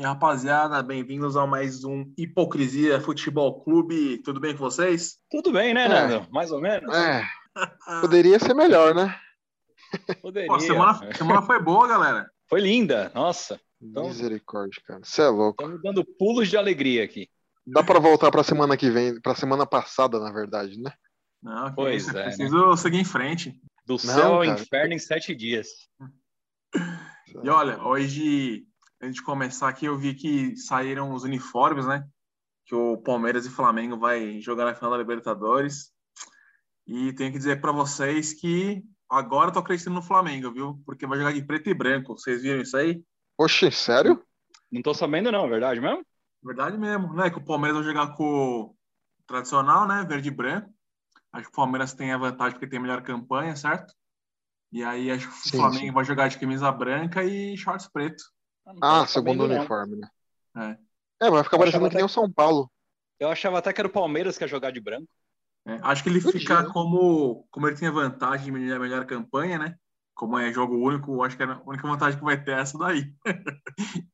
E aí, rapaziada, bem-vindos a mais um Hipocrisia Futebol Clube. Tudo bem com vocês? Tudo bem, né, É. Nando? Mais ou menos? É, poderia ser melhor, né? Poderia. Pô, semana, semana foi boa, galera. Foi linda, nossa. Então- Misericórdia, cara. Você é louco. Estamos dando pulos de alegria aqui. Dá pra voltar pra semana que vem, pra semana passada, na verdade, né? Não, Pois isso, é, preciso seguir em frente. Do céu ao cara. inferno em sete dias. E olha, hoje, antes de começar aqui, eu vi que saíram os uniformes, né? Que o Palmeiras e Flamengo vai jogar na final da Libertadores. E tenho que dizer para vocês que agora eu tô acreditando no Flamengo, viu? Porque vai jogar de preto e branco. Vocês viram isso aí? Oxe, sério? Não tô sabendo, não, é verdade mesmo? Verdade mesmo, né? Que o Palmeiras vai jogar com o tradicional, né? Verde e branco. Acho que o Palmeiras tem a vantagem porque tem a melhor campanha, certo? E aí acho que o Sim, Flamengo sim. vai jogar de camisa branca e shorts preto. Ah, segundo uniforme, né? É. É, vai ficar Eu parecendo achava que nem o São Paulo. Eu achava até que era o Palmeiras que ia jogar de branco. É, acho que ele fica como, como ele tinha vantagem de melhor, melhor campanha, né? Como é jogo único, acho que a única vantagem que vai ter é essa daí.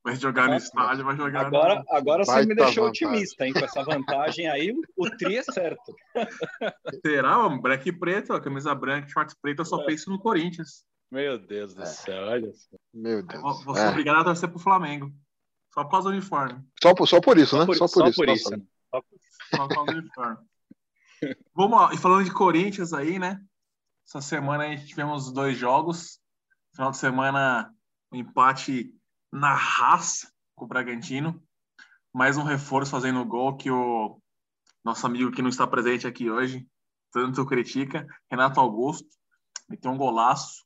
vai jogar no estádio, vai jogar. Agora, agora você me deixou vantagem. otimista, hein? Com essa vantagem aí, o tri é certo. No... Será? Branco e preto, ó, camisa branca, shorts preto, eu só É. penso no Corinthians. Meu Deus do É. céu, olha só. Meu Eu Deus. Vou, vou ser É. obrigado a torcer pro Flamengo. Só por causa do uniforme. Só, por, só por isso, né? Por- só por isso. por isso. né? Só por- causa do uniforme. Vamos lá, e falando de Corinthians aí, né? Essa semana a gente tivemos dois jogos. Final de semana, um empate na raça com o Bragantino. Mais um reforço fazendo gol que o nosso amigo que não está presente aqui hoje tanto critica, Renato Augusto, meteu um golaço.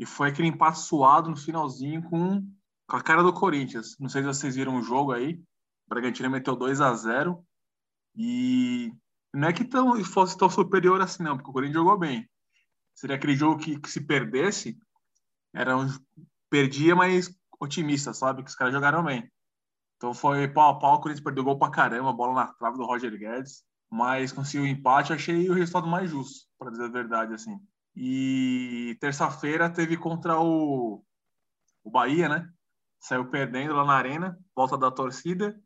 E foi aquele empate suado no finalzinho com, com a cara do Corinthians. Não sei se vocês viram o jogo aí. O Bragantino meteu 2 a 0 e não é que tão, fosse tão superior assim, não, porque o Corinthians jogou bem. Seria aquele jogo que, que se perdesse, era um, perdia, mas otimista, sabe? Que os caras jogaram bem. Então foi pau a pau, o Corinthians perdeu gol pra caramba, bola na trave do Roger Guedes, mas conseguiu o empate, achei o resultado mais justo, para dizer a verdade, assim. E terça-feira teve contra o, o Bahia, né? Saiu perdendo lá na arena, volta da torcida.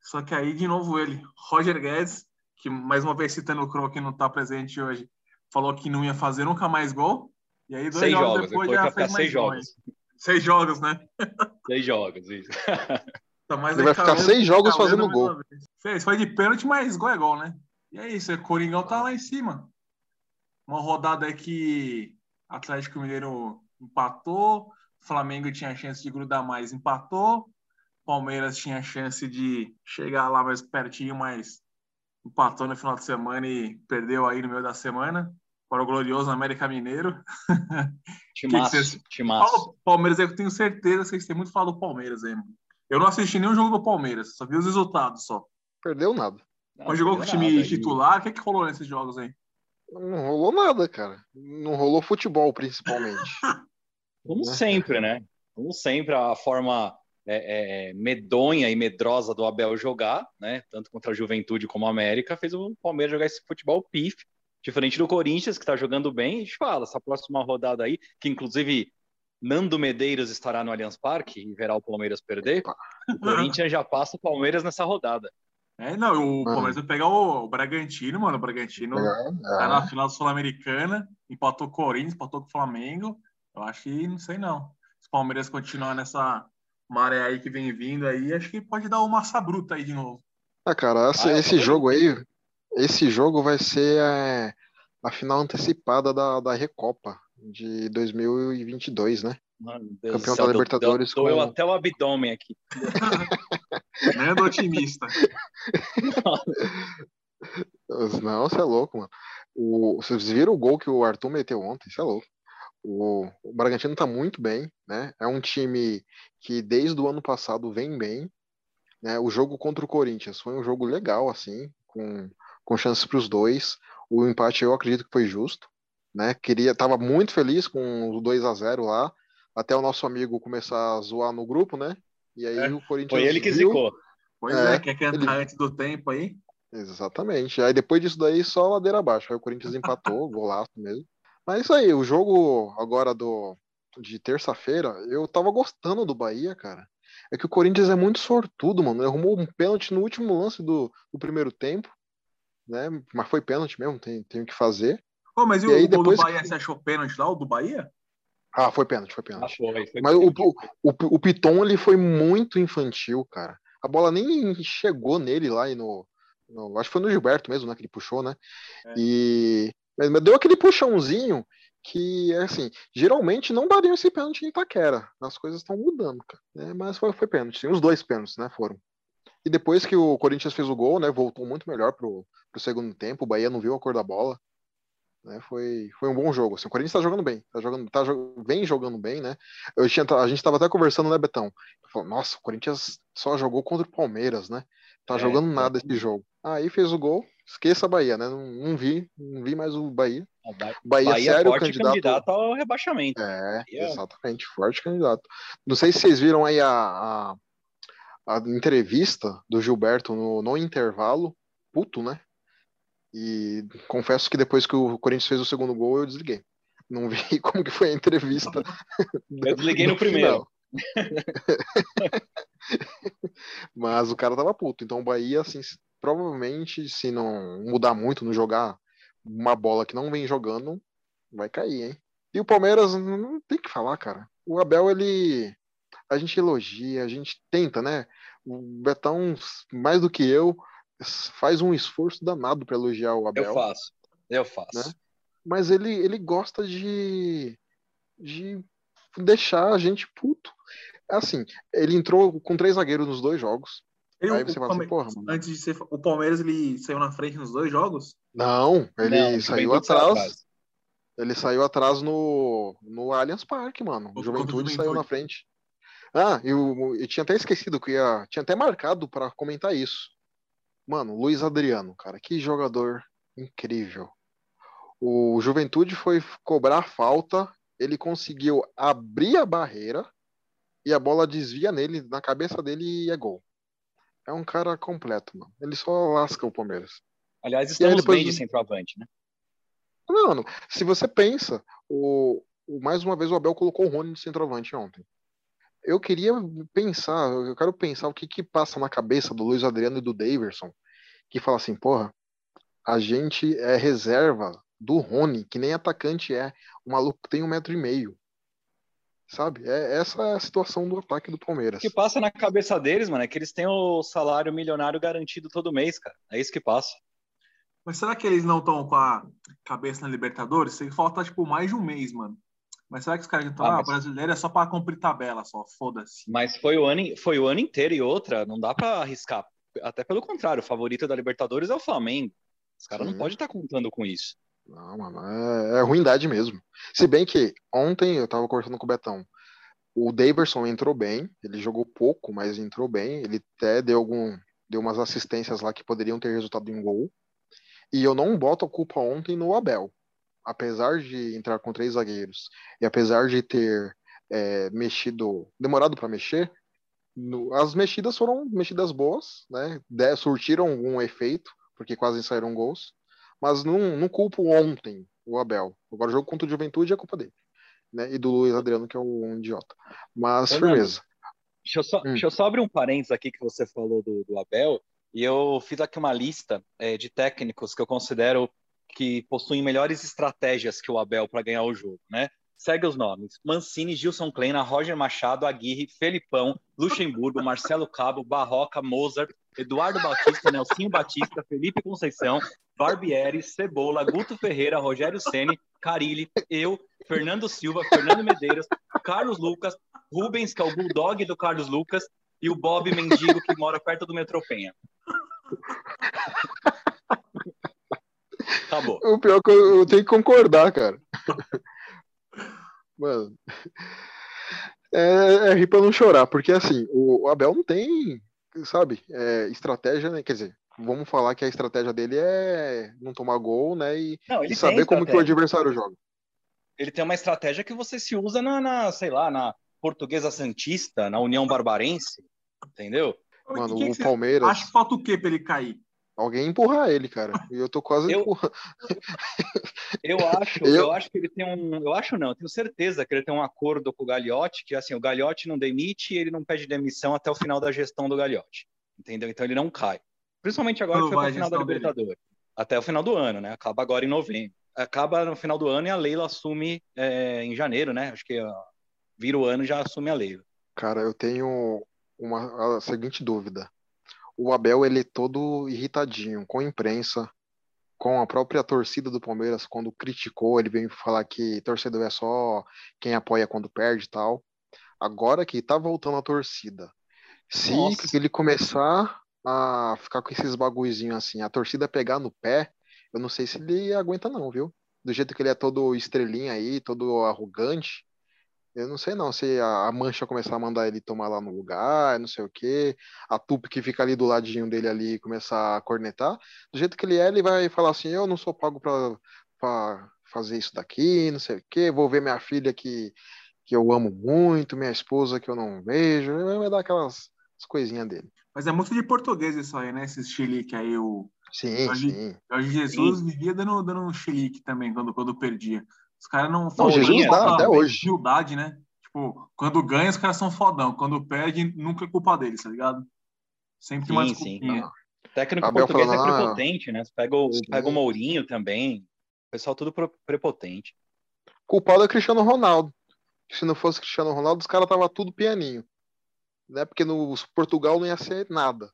Só que aí, de novo, ele, Roger Guedes, que mais uma vez citando o Crow, que não está presente hoje, falou que não ia fazer nunca mais gol. E aí, dois Seis jogos, jogos, depois já ficar fez mais seis gol, jogos. hein? Seis jogos, né? Seis jogos, isso. Tá mais Ele vai ficar recalando- seis jogos recalando fazendo gol. Fez, foi de pênalti, mas gol é gol, né? E é isso, o Coringão tá lá em cima. Uma rodada aí que Atlético Mineiro empatou, Flamengo tinha chance de grudar mais, empatou. Palmeiras tinha chance de chegar lá mais pertinho, mas empatou no final de semana e perdeu aí no meio da semana para o glorioso América Mineiro. Timaço, vocês- timaço. Fala do Palmeiras aí, que eu tenho certeza que vocês têm muito falado do Palmeiras aí, mano. Eu não assisti nenhum jogo do Palmeiras, só vi os resultados só. Perdeu nada. Não, Mas jogou com o time nada. titular, o que, que rolou nesses jogos aí? Não rolou nada, cara. Não rolou futebol, principalmente. Como né? sempre, né? Como sempre, a forma é, é, medonha e medrosa do Abel jogar, né? Tanto contra a Juventude como a América, fez o Palmeiras jogar esse futebol pif, diferente do Corinthians, que tá jogando bem. A gente fala, essa próxima rodada aí, que inclusive Nando Medeiros estará no Allianz Parque e verá o Palmeiras perder. O Corinthians já passa o Palmeiras nessa rodada. É, não, o Mano. Palmeiras vai pegar o, o Bragantino, mano. O Bragantino tá É, na final sul-americana, empatou com o Corinthians, empatou com o Flamengo. Eu acho que não sei não. Se o Palmeiras continuar nessa maré aí que vem vindo aí, acho que pode dar uma massa bruta aí de novo. Ah, cara, esse, Ah, esse jogo aí, esse jogo vai ser é, a final antecipada da, da Recopa de 2022, né? Mano, Deus Campeão céu, da deu- Libertadores deu- Doeu com- até o abdômen aqui. Nando otimista. Não, você é louco, mano. O, vocês viram o gol que o Arthur meteu ontem? Você é louco. O, o Bragantino tá muito bem, né? É um time que desde o ano passado vem bem. Né? O jogo contra o Corinthians foi um jogo legal, assim, com, com chances para os dois. O empate eu acredito que foi justo, né? Queria, tava muito feliz com o 2 a 0 lá, até o nosso amigo começar a zoar no grupo, né? E aí É, o Corinthians Foi ele que viu, zicou. Pois É, é, quer que entrar ele- antes do tempo aí? Exatamente. Aí depois disso daí, só ladeira abaixo. Aí o Corinthians empatou, golaço mesmo. Mas é isso aí, o jogo agora do de terça-feira, eu tava gostando do Bahia, cara. É que o Corinthians é muito sortudo, mano. Ele arrumou um pênalti no último lance do, do primeiro tempo, né? Mas foi pênalti mesmo, tem, tem o que fazer. Ô, mas e, E o aí, gol do depois Bahia, você achou pênalti lá, o do Bahia? Ah, foi pênalti, foi Ah, pênalti. foi, foi Mas o, o, o, o Piton ele foi muito infantil, cara. A bola nem chegou nele lá e no, no- Acho que foi no Gilberto mesmo, né? Que ele puxou, né? É. E. Mas, mas deu aquele puxãozinho que, assim, geralmente não daria esse pênalti em Itaquera. As coisas estão mudando, cara. né? Mas foi, foi pênalti. Os dois pênaltis, né? Foram. E depois que o Corinthians fez o gol, né? Voltou muito melhor pro, pro segundo tempo. O Bahia não viu a cor da bola. Né, foi, foi um bom jogo. Assim, o Corinthians tá jogando bem, tá jogando, tá, vem jogando bem, né? Eu tinha, a gente tava até conversando, né, Betão? Falou, Nossa, o Corinthians só jogou contra o Palmeiras, né? Tá É, jogando nada esse jogo. Aí fez o gol, esqueça a Bahia, né? Não, não vi, não vi mais o Bahia. O Bahia, Bahia, Bahia sério, forte candidato. candidato ao rebaixamento. É, Bahia- exatamente, forte candidato. Não sei se vocês viram aí a, a, a entrevista do Gilberto no, no intervalo, puto, né? E confesso que depois que o Corinthians fez o segundo gol, eu desliguei. Não vi como que foi a entrevista. Eu desliguei no primeiro. Mas o cara tava puto. Então o Bahia, assim, provavelmente, se não mudar muito, não jogar uma bola que não vem jogando, vai cair, hein? E o Palmeiras, não tem o que falar, cara. O Abel, ele. A gente elogia, a gente tenta, né? O Betão, mais do que eu, faz um esforço danado para elogiar o Abel Eu faço. Eu faço. Né? mas ele, ele gosta de, de deixar a gente puto. Assim, ele entrou com três zagueiros nos dois jogos. Ele- Aí você fala assim, porra, mano. Antes de ser. O Palmeiras ele saiu na frente nos dois jogos? Não, ele Não, saiu atrás. Ele saiu atrás no, no Allianz Parque, mano. O Juventude Juventude. saiu na frente. Ah, eu, eu tinha até esquecido que ia. Tinha até marcado para comentar isso. Mano, Luiz Adriano, cara, que jogador incrível. O Juventude foi cobrar falta, ele conseguiu abrir a barreira e a bola desvia nele, na cabeça dele e é gol. É um cara completo, mano. Ele só lasca o Palmeiras. Aliás, estamos depois bem de centroavante, né? Mano, se você pensa, o, o- mais uma vez o Abel colocou o Rony de centroavante ontem. Eu queria pensar, eu quero pensar o que que passa na cabeça do Luiz Adriano e do Daverson, que fala assim, porra, a gente é reserva do Rony, que nem atacante é, o maluco tem um metro e meio. Sabe? É, essa é a situação do ataque do Palmeiras. O que passa na cabeça deles, mano, é que eles têm o salário milionário garantido todo mês, cara. É isso que passa. Mas será que eles não estão com a cabeça na Libertadores? Sei que falta, tipo, mais de um mês, mano. Mas será que os caras estão, Ah, ah, mas- brasileiro é só pra cumprir tabela, só, foda-se. Mas foi o ano, foi o ano inteiro e outra, não dá pra arriscar. Até pelo contrário, o favorito da Libertadores é o Flamengo. Os caras não podem estar contando com isso. Não, mano, é, é ruindade mesmo. Se bem que ontem eu tava conversando com o Betão. O Daverson entrou bem, ele jogou pouco, mas entrou bem. Ele até deu algum, deu umas assistências lá que poderiam ter resultado em gol. E eu não boto a culpa ontem no Abel. Apesar de entrar com três zagueiros e apesar de ter é, mexido, demorado para mexer, no- as mexidas foram mexidas boas, né? De- surtiram algum efeito, porque quase saíram gols mas não, não culpo ontem o Abel. Agora o jogo contra o Juventude é culpa dele. Né? E do Luiz Adriano, que é um idiota. Mas firmeza. Deixa eu, só, Hum. deixa eu só abrir um parênteses aqui que você falou do, do Abel, e eu fiz aqui uma lista é, de técnicos que eu considero que possuem melhores estratégias que o Abel para ganhar o jogo, né? Segue os nomes: Mancini, Gilson Kleina, Roger Machado, Aguirre, Felipão, Luxemburgo, Marcelo Cabo, Barroca, Mozart, Eduardo Batista, Nelsinho Batista, Felipe Conceição, Barbieri, Cebola, Guto Ferreira, Rogério Ceni, Carilli, eu, Fernando Silva, Fernando Medeiros, Carlos Lucas, Rubens, que é o bulldog do Carlos Lucas, e o Bob Mendigo, que mora perto do metrô Penha. Acabou. O pior é que eu, eu tenho que concordar, cara. Mano. É, é rir pra não chorar, porque assim, o, o Abel não tem, sabe, é, estratégia, né? Quer dizer, vamos falar que a estratégia dele é não tomar gol, né? E, Não, e saber como que o adversário joga. Ele tem uma estratégia que você se usa na, na, sei lá, na Portuguesa Santista, na União Barbarense, entendeu? Mano, que que o você Palmeiras, Acha que falta o quê pra ele cair? Alguém empurrar ele, cara. E eu tô quase Eu- empurrando. Eu acho, Eu- eu... acho que ele tem um. Eu acho não, eu tenho certeza que ele tem um acordo com o Gagliotti, que assim, o Gagliotti não demite e ele não pede demissão até o final da gestão do Gagliotti. Entendeu? Então ele não cai. Principalmente agora Quando que foi o final da dele? Libertadores. Até o final do ano, né? Acaba agora em novembro. Acaba no final do ano e a Leila assume é, em janeiro, né? Acho que ó, vira o ano e já assume a Leila. Cara, eu tenho uma a seguinte dúvida. O Abel, ele é todo irritadinho com a imprensa, com a própria torcida do Palmeiras, quando criticou, ele veio falar que torcedor é só quem apoia quando perde e tal. Agora que tá voltando a torcida, se Nossa. ele começar a ficar com esses bagulhozinhos assim, a torcida pegar no pé, eu não sei se ele aguenta não, viu? Do jeito que ele é todo estrelinha aí, todo arrogante, eu não sei não se a, Mancha começar a mandar ele tomar lá no lugar, não sei o quê, a Tupi que fica ali do ladinho dele ali começar a cornetar, do jeito que ele é, ele vai falar assim, eu não sou pago pra fazer isso daqui, não sei o quê, vou ver minha filha que, que eu amo muito, minha esposa que eu não vejo, vai dar aquelas as coisinhas dele. Mas é muito de português isso aí, né? Esse chilique aí, o Sim, Ali- sim. Jorge Jesus vivia dando, dando um chilique também quando, quando perdia. Os caras não Não, Jesus dá até hoje. Humildade, né? Tipo, quando ganha, os caras são fodão. Quando perde, nunca é culpa deles, tá ligado? Sempre Sim, uma sim. desculpinha. O técnico Abel português falando, é "Ah, prepotente, né? Você pega o, sim. pega o Mourinho também. O pessoal tudo prepotente. Culpado é Cristiano Ronaldo. Se não fosse Cristiano Ronaldo, os caras tava tudo pianinho. Né? Porque no Portugal não ia ser nada.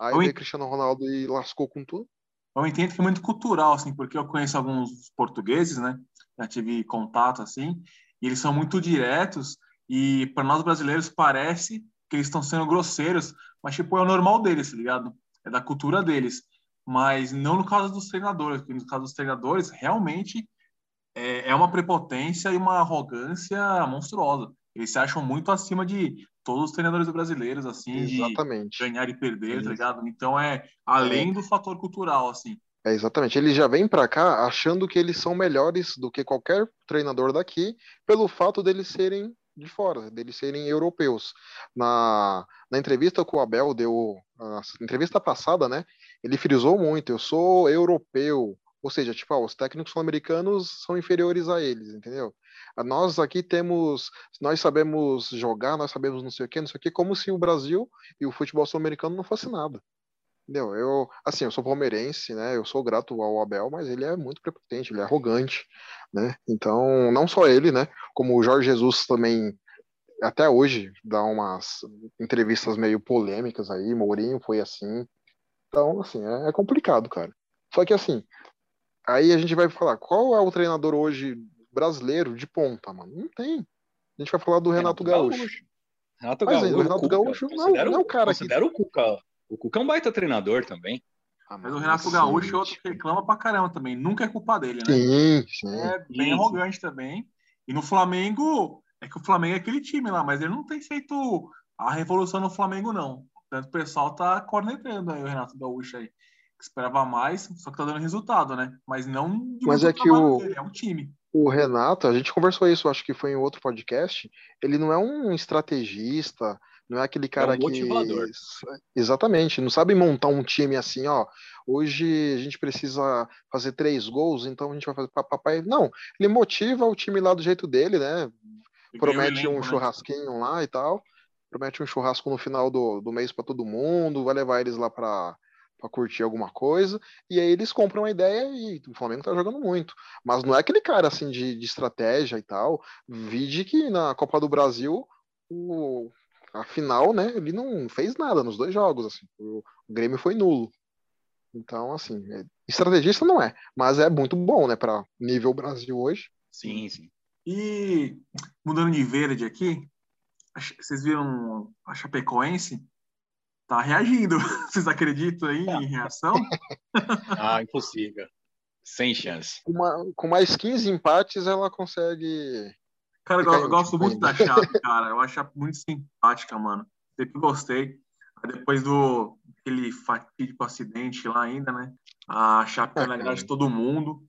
Aí Eu veio en- Cristiano Ronaldo e lascou com tudo. Eu entendo que é muito cultural, assim, porque eu conheço alguns portugueses, né? Já tive contato, assim, e eles são muito diretos, e para nós brasileiros parece que eles estão sendo grosseiros, mas, tipo, é o normal deles, tá ligado? É da cultura deles. Mas não no caso dos treinadores, porque no caso dos treinadores, realmente é, é uma prepotência e uma arrogância monstruosa. Eles se acham muito acima de todos os treinadores brasileiros, assim, de Exatamente. ganhar e perder, tá ligado? Então é além do fator cultural, assim. É exatamente. Eles já vêm pra cá achando que eles são melhores do que qualquer treinador daqui, pelo fato deles serem de fora, deles serem europeus. Na, na entrevista que o Abel deu, na entrevista passada, né? Ele frisou muito: eu sou europeu. Ou seja, tipo, ah, os técnicos sul-americanos são inferiores a eles, entendeu? Ah, Nós aqui temos, nós sabemos jogar, nós sabemos não sei o que, não sei o que, como se o Brasil e o futebol sul-americano não fosse nada. Entendeu? Eu, assim, eu sou palmeirense, né? Eu sou grato ao Abel, mas ele é muito prepotente, ele é arrogante, né? Então, não só ele, né? Como o Jorge Jesus também, até hoje, dá umas entrevistas meio polêmicas aí. Mourinho foi assim. Então, assim, é, é complicado, cara. Só que, assim, aí a gente vai falar, qual é o treinador hoje brasileiro de ponta, mano? Não tem. A gente vai falar do Renato, Gaúcho. Renato Mas Gaúcho. o Renato Cuca, Gaúcho não- não é o cara que- Considera o Cuca. O Cuca é um baita treinador também. Ah, Mas o Renato Gaúcho é outro que reclama pra caramba também. Nunca é culpa dele, né? Sim, sim. É bem Sim, arrogante também. E no Flamengo, é que o Flamengo é aquele time lá, mas ele não tem feito a revolução no Flamengo, não. Portanto, o pessoal tá cornetando aí o Renato Gaúcho aí. Esperava mais, só que tá dando resultado, né? Mas não de Mas é que o- dele, é um time. O Renato, a gente conversou isso, acho que foi em outro podcast. Ele não é um estrategista, não é aquele cara um motivador. que. Exatamente, não sabe montar um time assim, ó. Hoje a gente precisa fazer três gols, então a gente vai fazer papai. Não, ele motiva o time lá do jeito dele, né? Promete um né? churrasquinho lá e tal. Promete um churrasco no final do, do mês para todo mundo, vai levar eles lá para para curtir alguma coisa, e aí eles compram a ideia e o Flamengo tá jogando muito. Mas não é aquele cara assim de, de estratégia e tal. Vide que na Copa do Brasil, o, a final, né, ele não fez nada nos dois jogos, assim. O, Grêmio foi nulo. Então, assim, é- estrategista não é, mas é muito bom, né, para nível Brasil hoje. Sim, sim. E mudando de verde aqui, vocês viram a Chapecoense? Tá reagindo. Vocês acreditam aí em reação? Ah, impossível. Sem chance. Com, uma- com mais 15 empates, ela consegue Cara, eu, eu gosto muito da Chape, cara. Eu acho a Chape muito simpática, mano. Sempre gostei. Aí Depois do aquele fatídico acidente lá ainda, né? A Chape É, na grade de todo mundo.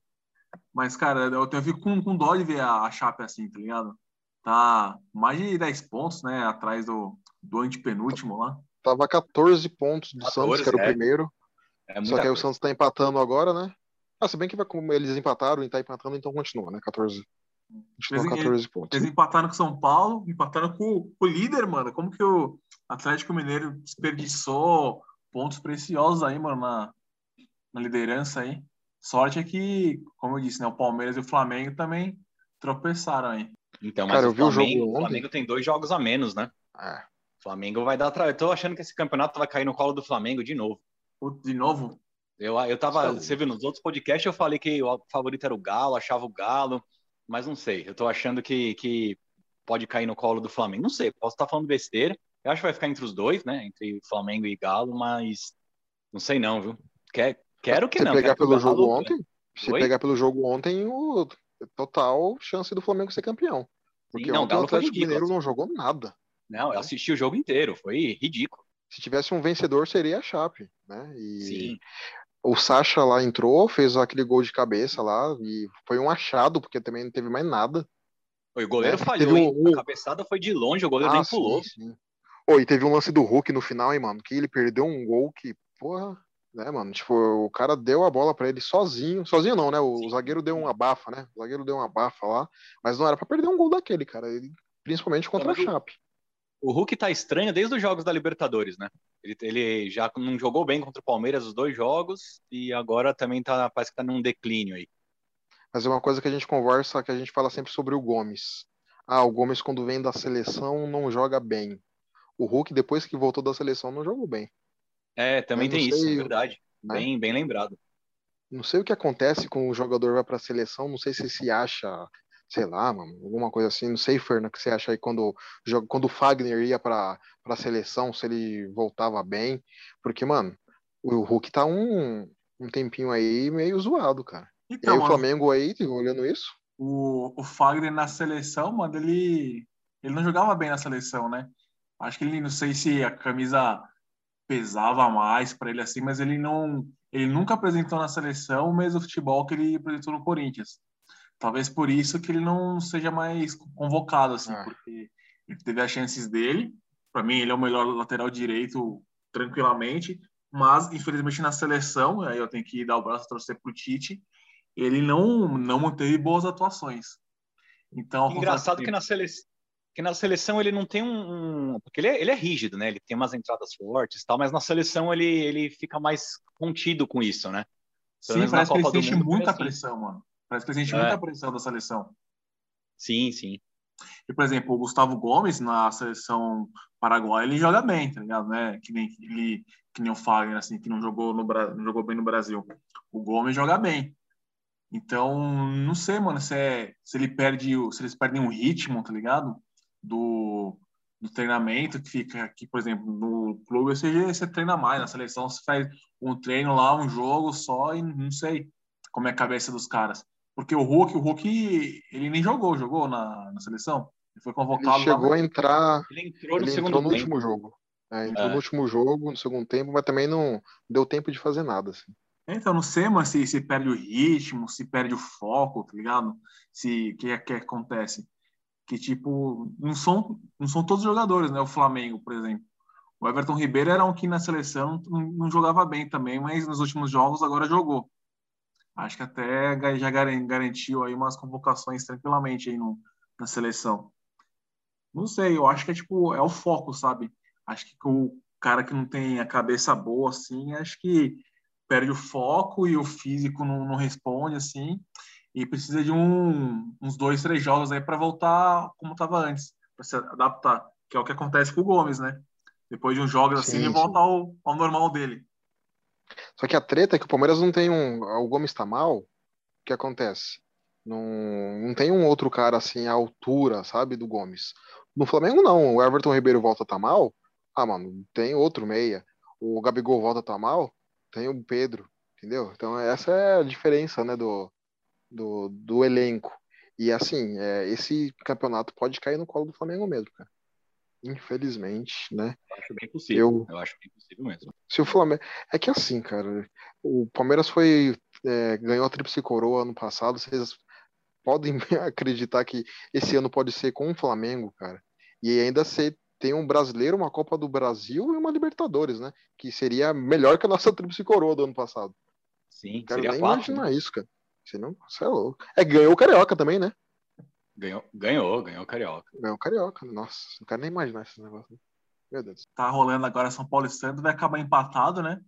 Mas, cara, eu, eu fico com, com dó de ver a, a Chape assim, tá ligado? Tá mais de 10 pontos, né? Atrás do, do antepenúltimo lá. Tava 14 pontos do 14, Santos, que era o é. primeiro. É Só que aí o. Santos tá empatando agora, né? Ah, se bem que vai como eles empataram e tá empatando, então continua, né? 14. Eles- 14 pontos. Eles empataram com o São Paulo, empataram com, com o líder, mano. Como que o Atlético Mineiro desperdiçou pontos preciosos aí, mano, na, na liderança aí. Sorte é que, como eu disse, né, o Palmeiras e o Flamengo também tropeçaram aí. Então, mas Cara, eu o vi o jogo Flamengo, o. Flamengo tem dois jogos a menos, né? É. O Flamengo vai dar. Tra... Eu tô achando que esse campeonato vai cair no colo do Flamengo de novo. De novo, Eu, eu tava. Então- Você viu nos outros podcasts, eu falei que o favorito era o Galo, achava o Galo, mas não sei. Eu tô achando que, que pode cair no colo do Flamengo. Não sei, posso estar falando besteira. Eu acho que vai ficar entre os dois, né? Entre Flamengo e Galo, mas não sei não, viu? Quer, quero que Se não. pegar pelo Galo- jogo ontem, se Oi? pegar pelo jogo ontem, o total chance do Flamengo ser campeão. Porque não, o ontem o Atlético ridículo, Mineiro assim. não jogou nada. Não, eu assisti o jogo inteiro, foi ridículo. Se tivesse um vencedor, seria a Chape, né? E Sim. O Sacha lá entrou, fez aquele gol de cabeça lá, e foi um achado, porque também não teve mais nada. O goleiro É, falhou, um- A cabeçada foi de longe, o goleiro Ah, nem sim, pulou. sim. Oi, teve um lance do Hulk no final, hein, mano? Que ele perdeu um gol que, porra, né, mano? Tipo, o cara deu a bola pra ele sozinho. Sozinho não, né? O, Sim. zagueiro deu uma bafa, né? O zagueiro deu uma bafa lá, mas não era pra perder um gol daquele, cara. Ele- principalmente contra a Mas o- Chape. O Hulk tá estranho desde os jogos da Libertadores, né? Ele, ele já não jogou bem contra o Palmeiras os dois jogos e agora também tá, parece que tá num declínio aí. Mas é uma coisa que a gente conversa, que a gente fala sempre sobre o Gomes. Ah, o Gomes, quando vem da seleção, não joga bem. O Hulk, depois que voltou da seleção, não jogou bem. É, também tem isso, sei, é verdade. né? Bem, bem lembrado. Não sei o que acontece quando o jogador vai pra seleção, não sei se se acha, sei lá, mano, alguma coisa assim. Não sei, Fernando, o que você acha aí quando, quando o Fagner ia pra, pra seleção, se ele voltava bem. Porque, mano, o Hulk tá um, um tempinho aí meio zoado, cara. E Então, aí o mano, Flamengo aí, olhando isso, o, o Fagner na seleção, mano, ele, ele não jogava bem na seleção, né? Acho que ele, não sei se a camisa pesava mais para ele assim, mas ele não, ele nunca apresentou na seleção o mesmo futebol que ele apresentou no Corinthians. Talvez por isso que ele não seja mais convocado assim, Ah. porque ele teve as chances dele. Para mim, ele é o melhor lateral direito tranquilamente, mas infelizmente na seleção, aí eu tenho que dar o braço a torcer pro Tite, ele não não manteve boas atuações. Então, Engraçado contrário- que na, sele... que na seleção ele não tem um. um- Porque ele é, ele é rígido, né? Ele tem umas entradas fortes e tal, mas na seleção ele, ele fica mais contido com isso, né? Pelo Sim, parece que ele sente muita pressão, mano. Parece que ele sente É. muita pressão da seleção. Sim, sim. E, por exemplo, o Gustavo Gomes, na seleção paraguaia, ele joga bem, tá ligado? Né? Que, nem, ele, que nem o Fagner, assim, que não jogou, no, não jogou bem no Brasil. O Gomes joga bem. Então, não sei, mano, se, é, se ele perde, se eles perdem o ritmo, tá ligado? Do, do treinamento que fica aqui, por exemplo, no clube você, você treina mais, na seleção você faz um treino lá, um jogo só e não sei como é a cabeça dos caras. Porque o Hulk, o Hulk, ele nem jogou, jogou na, na seleção. Ele foi convocado ele chegou a entrar, Ele entrou no ele segundo entrou no tempo. último jogo. É, entrou É. no último jogo, no segundo tempo, mas também não deu tempo de fazer nada. Assim. Então, não sei, mas se, se perde o ritmo, se perde o foco, tá ligado? Se, o que, é que acontece? Que, tipo, não são, não são todos os jogadores, né? O Flamengo, por exemplo. O Everton Ribeiro era um que na seleção não, não jogava bem também, mas nos últimos jogos agora jogou. Acho que até já garan- garantiu aí umas convocações tranquilamente aí no, na seleção. Não sei, eu acho que é tipo, é o foco, sabe? Acho que o cara que não tem a cabeça boa, assim, acho que perde o foco e o físico não, não responde, assim, e precisa de um, uns dois, três jogos aí para voltar como estava antes, para se adaptar, que é o que acontece com o Gomes, né? Depois de uns jogos assim, Sim, ele volta ao, ao normal dele. Só que a treta é que o Palmeiras não tem um. O Gomes tá mal, o que acontece? Não, não tem um outro cara assim à altura, sabe, do Gomes. No Flamengo, não. O Everton Ribeiro volta tá mal. Ah, mano, tem outro meia. O Gabigol volta tá mal. Tem o Pedro, entendeu? Então essa é a diferença, né, do, do, do elenco. E assim, é, esse campeonato pode cair no colo do Flamengo mesmo, cara. Infelizmente, né? Eu acho bem possível. Eu- Eu acho bem possível mesmo. Se o Flamengo. É que assim, cara, o Palmeiras foi. é, ganhou a Tríplice Coroa ano passado. Vocês podem acreditar que esse ano pode ser com o Flamengo, cara. E ainda ser, tem um brasileiro, uma Copa do Brasil e uma Libertadores, né? Que seria melhor que a nossa Tríplice Coroa do ano passado. Sim, Quero seria nem quatro. imaginar isso, cara. Você não, você é louco. É, ganhou o Carioca também, né? Ganhou, ganhou, ganhou o Carioca. Ganhou o Carioca. Nossa, não quero nem imaginar esse negócio. Meu Deus. Tá rolando agora São Paulo e Santos, vai acabar empatado, né?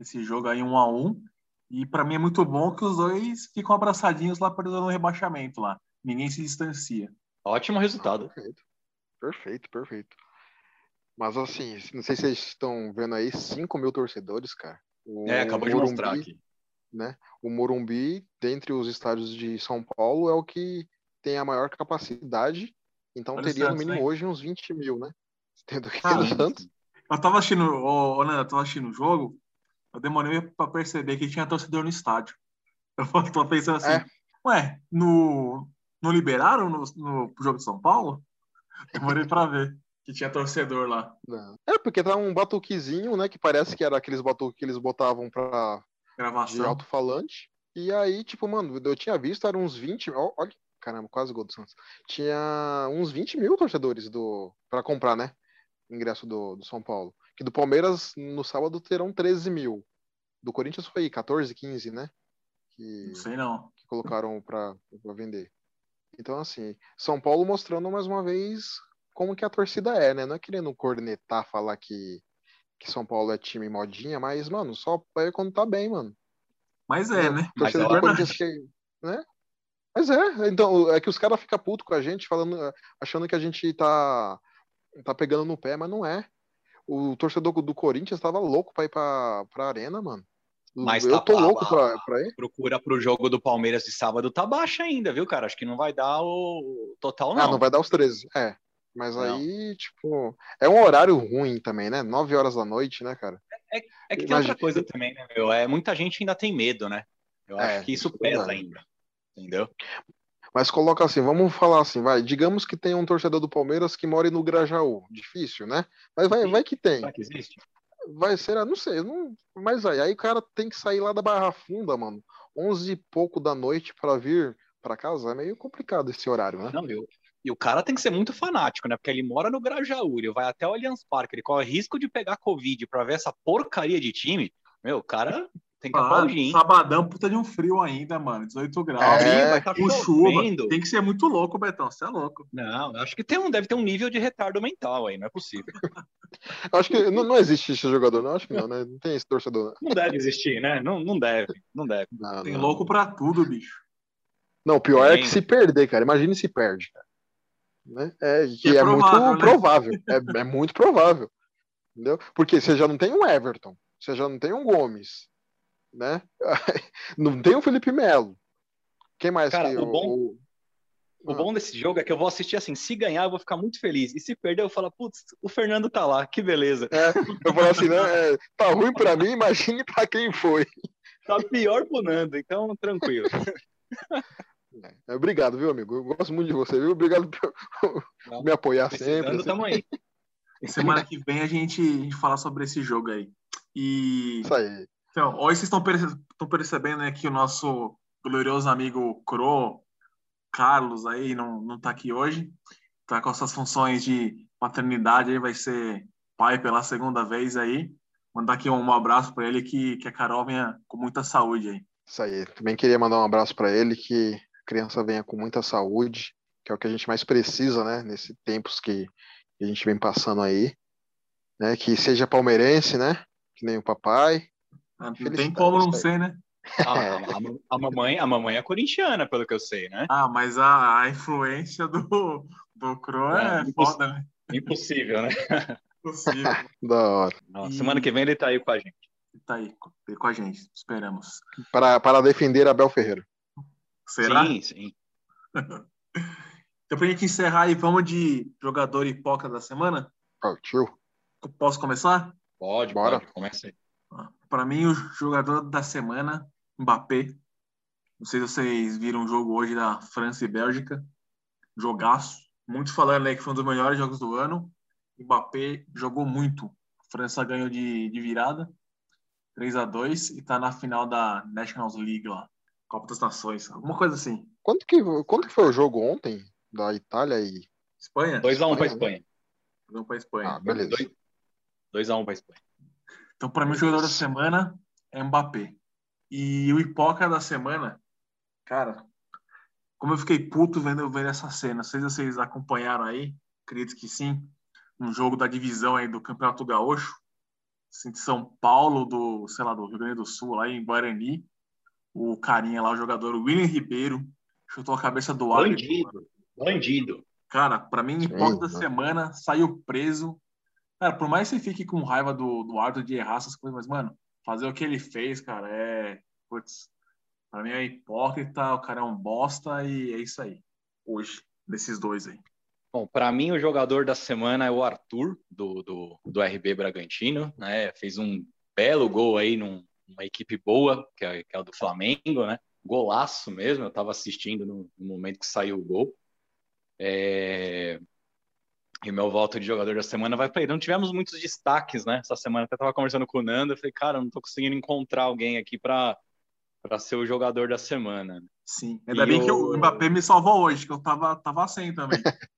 Esse jogo aí, um a um. E pra mim é muito bom que os dois ficam abraçadinhos lá perdendo o rebaixamento lá. Ninguém se distancia. Ótimo resultado. Perfeito. Perfeito, perfeito. Mas assim, não sei se vocês estão vendo aí, 5 mil torcedores, cara. O É, acabou de Morumbi, mostrar aqui. né? O Morumbi, dentre os estádios de São Paulo, é o que tem a maior capacidade. Então Olha teria no mínimo hoje uns 20 mil, né? Tendo que Ah, Santos. Eu tava assistindo, ô, ô, Nanda, eu tava assistindo o jogo, eu demorei pra perceber que tinha torcedor no estádio. Eu tô pensando assim, É. ué, no, não liberaram no, no jogo de São Paulo? Demorei pra ver que tinha torcedor lá. Não. É, porque tá um batuquezinho, né? Que parece que era aqueles batuques que eles botavam pra, de Gravação. alto-falante. E aí, tipo, mano, eu tinha visto, eram uns 20. ó, Olha, caramba, quase gol do Santos. Tinha uns 20 mil torcedores do para comprar, né? Ingresso do, do São Paulo. Que do Palmeiras, no sábado, terão 13 mil. Do Corinthians foi 14, 15, né? Que, Não sei não. que colocaram pra, pra vender. Então, assim, São Paulo mostrando mais uma vez como que a torcida é, né? Não é querendo cornetar, falar que, que São Paulo é time modinha, mas, mano, só é quando tá bem, mano. Mas é, né? Mas Torcedor é do verdade. Corinthians que, né? Mas é, então, é que os caras ficam putos com a gente, falando, achando que a gente tá, tá pegando no pé, mas não é. O torcedor do Corinthians tava louco pra ir pra, pra arena, mano. Mas eu tá tô louco pra, pra ir. Procura pro jogo do Palmeiras de sábado tá baixa ainda, viu, cara? Acho que não vai dar o total, não. Ah, não vai dar os 13. É. Mas Não. aí, tipo, é um horário ruim também, né? 9 horas da noite, né, cara? É que tem Imagina- outra coisa também, né, meu? É, muita gente ainda tem medo, né? Eu É, acho que isso é pesa ainda. Entendeu? Mas coloca assim, vamos falar assim, vai. Digamos que tem um torcedor do Palmeiras que mora no Grajaú. Difícil, né? Mas vai, vai que tem. Será que existe? Vai ser, ah, não sei, não, mas aí, aí o cara tem que sair lá da Barra Funda, mano. 11 e pouco da noite pra vir pra casa. É meio complicado esse horário, né? Não? E o cara tem que ser muito fanático, né? Porque ele mora no Grajaú, ele vai até o Allianz Parque, ele corre risco de pegar Covid pra ver essa porcaria de time. Meu, o cara tem que Ah, aplaudir, hein? sabadão, puta de um frio ainda, mano. 18 graus. É, vai estar Com chuva. Tem que ser muito louco, Betão. Você é louco. Não, acho que tem um, deve ter um nível de retardo mental aí, não é possível. Acho que não, não existe esse jogador, não. Acho que não, né? Não tem esse torcedor. né? Não deve existir, né? Não, não deve, não deve. Não, Tem não. louco pra tudo, bicho. Não, o pior é Tem. que se perder, cara. Imagine se perde, cara. Né? É, que é é, provável, muito né? provável. É, é muito provável. Entendeu? Porque você já não tem um Everton, você já não tem um Gomes, né? Não tem o Felipe Melo. Quem mais Cara, que o bom- o- O Ah. bom desse jogo é que eu vou assistir assim, se ganhar eu vou ficar muito feliz. E se perder eu falo, putz, o Fernando tá lá, que beleza. É, eu falo assim, né? é, tá ruim pra mim, imagine pra quem foi. Tá pior pro Nando, então tranquilo. É, obrigado, viu, amigo? Eu gosto muito de você, viu? Obrigado por Não, me apoiar sempre. Assim. tamo aí. Semana que vem a gente, a gente fala sobre esse jogo aí. E Isso aí. Então, hoje vocês estão perce- estão percebendo né, que o nosso glorioso amigo Cro, Carlos aí, não, não tá aqui hoje. Tá com essas funções de paternidade aí, vai ser pai pela segunda vez aí. Mandar aqui um abraço para ele que, que a Carol venha com muita saúde aí. Isso aí. Também queria mandar um abraço para ele, que a criança venha com muita saúde, que é o que a gente mais precisa, né? Nesses tempos que a gente vem passando aí. Né? Que seja palmeirense, né? Que nem o papai. Não tem como não ser, né? Ah, a, a- mamãe, a mamãe é corintiana, pelo que eu sei, né? Ah, mas a, a influência do, do Cro é, É, foda, né? Impossível, né? Possível. Da hora. Não, E- Semana que vem ele tá aí com a gente. tá aí com- a gente, esperamos. Para, para defender Abel Ferreira. Será? Sim, sim. Então, pra gente encerrar aí, vamos de jogador hipócrita da semana? Partiu. Posso começar? Pode, Bora. pode. Começa aí. Para mim, o jogador da semana, Mbappé. Não sei se vocês viram o jogo hoje da França e Bélgica. Jogaço. Muitos falando aí que foi um dos melhores jogos do ano. Mbappé jogou muito. A França ganhou de, de virada, 3 a 2 e tá na final da Nations League lá. Copa das Nações. Alguma coisa assim. Quanto que, quanto que foi o jogo ontem da Itália e. Espanha? 2x1 pra Espanha, Espanha. Vamos pra Espanha. Ah, beleza. 2x1 pra Espanha. Então, para mim, o jogador da semana é Mbappé. E o hipócrita da semana, cara, como eu fiquei puto vendo, vendo essa cena. Não sei se vocês acompanharam aí, acredito que sim, um jogo da divisão aí do Campeonato Gaúcho, assim, de São Paulo, do, sei lá, do Rio Grande do Sul, lá em Guarani. O carinha lá, o jogador William Ribeiro, chutou a cabeça do árbitro. Bandido. Bandido. Cara, pra mim, hipócrita da semana, saiu preso. Cara, por mais que você fique com raiva do, do árbitro de errar essas coisas, mas, mano, fazer o que ele fez, cara, é. Putz, pra mim é hipócrita, o cara é um bosta e é isso aí. Hoje, desses dois aí. Bom, para mim o jogador da semana é o Arthur, do, do, do RB Bragantino, né? Fez um belo gol aí num- numa equipe boa, que é, que é o do Flamengo, né? Golaço mesmo, eu estava assistindo no, no momento que saiu o gol. É, E meu voto de jogador da semana vai para ele. Não tivemos muitos destaques, né? Essa semana até estava conversando com o Nando, eu falei, cara, não tô conseguindo encontrar alguém aqui para para ser o jogador da semana. Sim. Ainda E bem que o- o Mbappé me salvou hoje, que eu tava, tava sem também.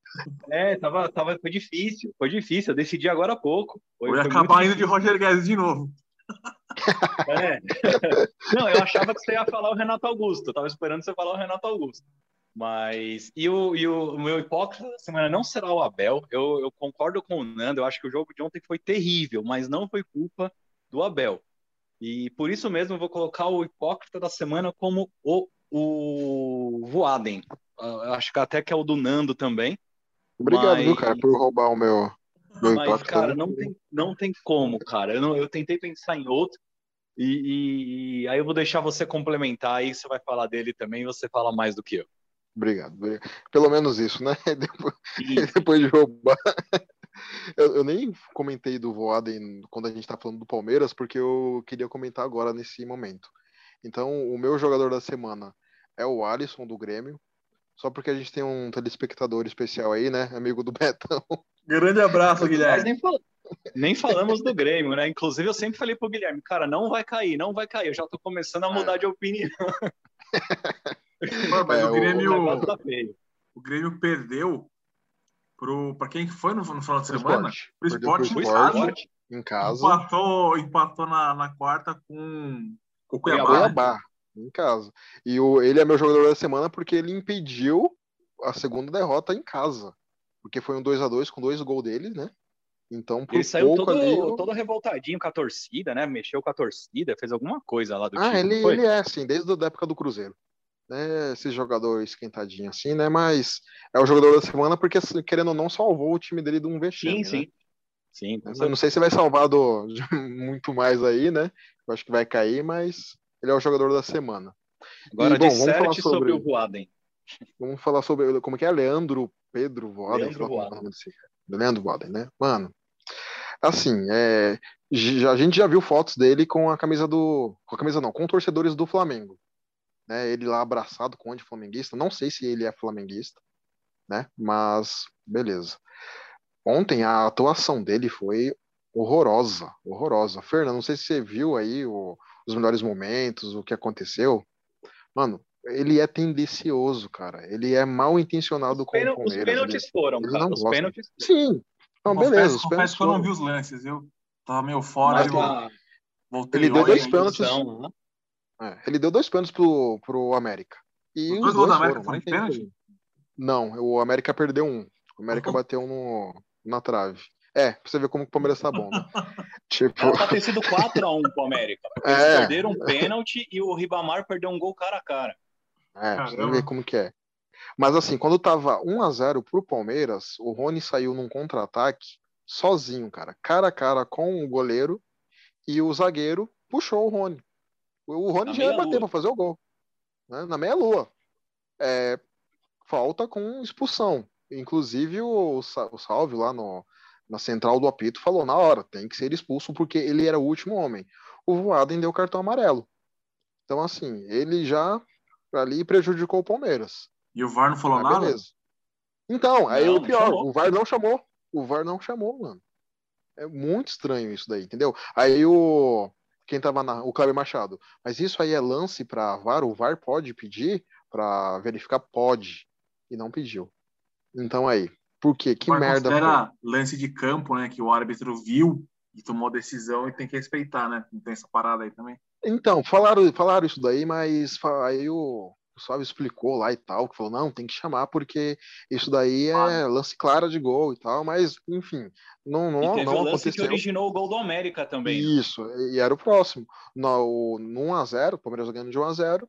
É, tava, tava, foi difícil, foi difícil. Eu decidi agora há pouco. Foi, Eu ia acabar indo de Roger Guedes de novo. É. Não, eu achava que você ia falar o Renato Augusto. Eu tava esperando você falar o Renato Augusto. Mas. E o, e o, o meu hipócrita da semana não será o Abel. Eu, eu concordo com o Nando. Eu acho que o jogo de ontem foi terrível, mas não foi culpa do Abel. E por isso mesmo eu vou colocar o hipócrita da semana como o, o Voaden. Eu acho que até que é o do Nando também. Obrigado, viu, Mas- cara, por roubar o meu, meu Mas, hipócrita. cara, né? não tem, não tem como, cara. Eu, não- eu tentei pensar em outro. E, e- e aí eu vou deixar você complementar, aí você vai falar dele também você fala mais do que eu. Obrigado, obrigado. Pelo menos isso, né? Depois, depois de roubar. Eu, eu nem comentei do Voaden quando a gente tá falando do Palmeiras, porque eu queria comentar agora nesse momento. Então, o meu jogador da semana é o Alisson do Grêmio. Só porque a gente tem um telespectador especial aí, né? Amigo do Betão. Grande abraço, Mas Guilherme. nem, fal- nem falamos do Grêmio, né? Inclusive, eu sempre falei pro Guilherme, cara, não vai cair, não vai cair. Eu já tô começando a mudar É. de opinião. Mano, mas É, o Grêmio, O tá o Grêmio perdeu pro. Pra quem que foi no, no final de Pro semana? esporte. Pro Perdeu pro esporte, esporte, Esporte. em casa. Empatou, empatou na, na quarta com, com o Cuiabá. Cuiabá. né? Cuiabá, em casa. E o, ele é meu jogador da semana porque ele impediu a segunda derrota em casa. Porque foi um 2 a 2 com dois gols dele, né? Então, por Ele saiu pouco todo, ali. eu- todo revoltadinho com a torcida, né? Mexeu com a torcida, fez alguma coisa lá do Ah, time. ele, não foi? ele é assim, desde a época do Cruzeiro. Né? Esse jogador esquentadinho assim, né? Mas é o jogador da semana porque, assim, querendo ou não, salvou o time dele de um vexame. Sim, né? sim. Sim, com Eu não sei se vai salvar do, muito mais aí, né? Eu acho que vai cair, mas ele é o jogador da semana. Agora E, bom, vamos falar sobre... sobre- o Voaden. Vamos falar sobre. Como que é? Leandro Pedro Voaden? Leandro Voaden. Leandro Voaden, né? Mano, assim, é, já- a gente já viu fotos dele com a camisa do. Com a camisa não, com torcedores do Flamengo. Né? Ele lá abraçado com o flamenguista. Não sei se ele é flamenguista, né? Mas beleza. Ontem a atuação dele foi horrorosa, horrorosa. Fernando, não sei se você viu aí o- os melhores momentos, o que aconteceu. Mano, ele é tendencioso, cara. Ele é mal intencionado Os com o Os pênaltis foram, ele cara. Os gosta. pênaltis. Sim. Não, Confesso- beleza. Confesso pênaltis que eu não vi os lances, eu tava meio fora, Mas eu voltei Ele deu dois pênaltis. edição, né? É, ele deu dois pênaltis pro, pro América. E Os os dois da América foram, foram pênalti? Não, o América perdeu um. O América Uhum. bateu no, na trave. É, pra você ver como que o Palmeiras tá bom, né? tipo, Era pra ter sido 4x1 pro América. Eles É. perderam um pênalti e o Ribamar perdeu um gol cara a cara. é, pra você Caramba. ver como que é. Mas assim, quando tava 1 a 0 pro Palmeiras, o Rony saiu num contra-ataque sozinho, cara, cara a cara com o goleiro e o zagueiro puxou o Rony. O Rony Na já ia bater pra fazer o gol. né? Na meia-lua. É, falta com expulsão. Inclusive o, o Salve lá no, na central do apito falou na hora, tem que ser expulso porque ele era o último homem. O Voaden deu cartão amarelo. Então assim, ele já ali prejudicou o Palmeiras. E o VAR não falou Mas nada? beleza. Então, aí Não, o pior, o VAR não chamou. O VAR não chamou, mano. É muito estranho isso daí, entendeu? Aí o quem tava na, o Cláudio Machado. Mas isso aí é lance para VAR, o VAR pode pedir para verificar pode e não pediu. Então aí, por quê? Que merda considera lance de campo, né? Que o árbitro viu e tomou a decisão e tem que respeitar, né? Não tem essa parada aí também. Então, falaram, falaram isso daí, mas aí o, o Suave explicou lá e tal, que falou, não, tem que chamar, porque isso daí é lance claro de gol e tal, mas, enfim, não, não, não lance que aconteceu. originou o gol do América também. né? Isso, e era o próximo. No, no 1x0, o Palmeiras ganhando de 1x0,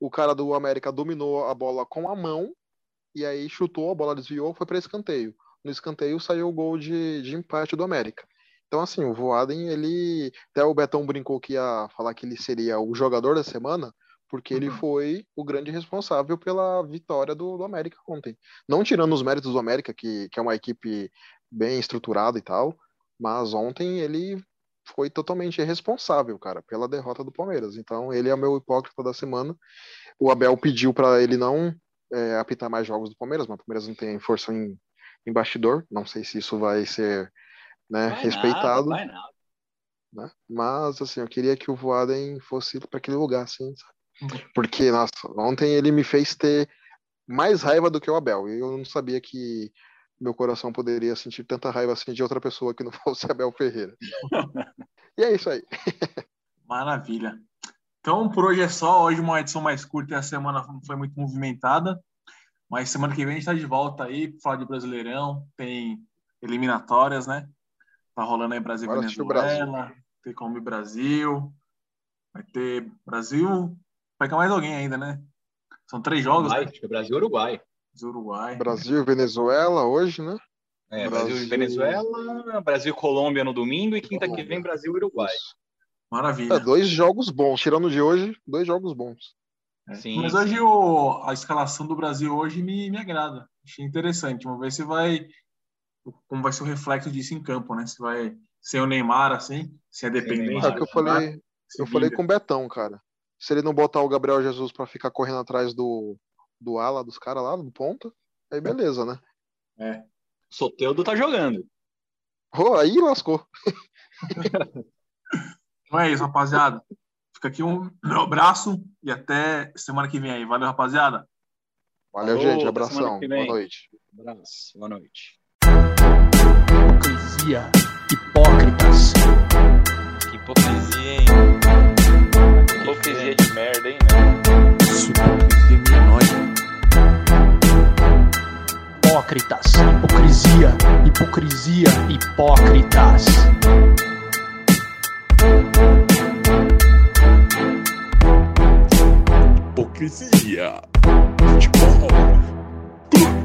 o cara do América dominou a bola com a mão, e aí chutou, a bola desviou, foi para escanteio. No escanteio saiu o gol de, de empate do América. Então, assim, o Voaden, ele. Até o Betão brincou que ia falar que ele seria o jogador da semana, porque ele Uhum. foi o grande responsável pela vitória do, do América ontem. Não tirando os méritos do América, que, que é uma equipe bem estruturada e tal, mas ontem ele foi totalmente responsável, cara, pela derrota do Palmeiras. Então, ele é o meu hipócrita da semana. O Abel pediu para ele não é, apitar mais jogos do Palmeiras, mas o Palmeiras não tem força em, em bastidor. Não sei se isso vai ser né, Vai respeitado, Nada, vai nada. né? Mas assim, eu queria que o Voaden fosse para aquele lugar, assim, sabe? Porque, nossa, ontem ele me fez ter mais raiva do que o Abel. E eu não sabia que meu coração poderia sentir tanta raiva assim de outra pessoa que não fosse Abel Ferreira. e é isso aí. Maravilha. Então, por hoje é só. Hoje uma edição mais curta e a semana não foi muito movimentada. Mas semana que vem a gente está de volta aí para falar de Brasileirão. Tem eliminatórias, né? Tá rolando aí Brasil o Venezuela. Tem Colômbia Brasil. Vai ter Brasil. Vai ter mais alguém ainda, né? São três jogos, né? acho que é Brasil e Uruguai. Uruguai. Brasil e Venezuela hoje, né? É, Brasil- Brasil e Venezuela, Brasil e Colômbia no domingo e quinta que vem Brasil e Uruguai. Isso. Maravilha. É, dois jogos bons, tirando de hoje, dois jogos bons. É. Sim, Mas sim. hoje o, a escalação do Brasil hoje me, me agrada. Achei interessante. Vamos ver se vai. Como vai ser o reflexo disso em campo, né? Se vai ser o Neymar, assim, se é dependente. É que eu falei, eu falei com o Betão, cara. Se ele não botar o Gabriel Jesus pra ficar correndo atrás do, do ala dos caras lá, do ponta, aí beleza, né? É. Soteudo tá jogando. Oh, aí lascou. Então é isso, rapaziada. Fica aqui um meu abraço e até semana que vem aí. Valeu, rapaziada. Valeu, Falou, gente. Abração. Boa noite. Abraço, boa noite. Hipocrisia, hipócritas. Que hipocrisia, hein? Merda, hein, hipocrisia minóide. Hipócritas, hipocrisia, hipocrisia, hipócritas. Hipocrisia. Futebol. Clube.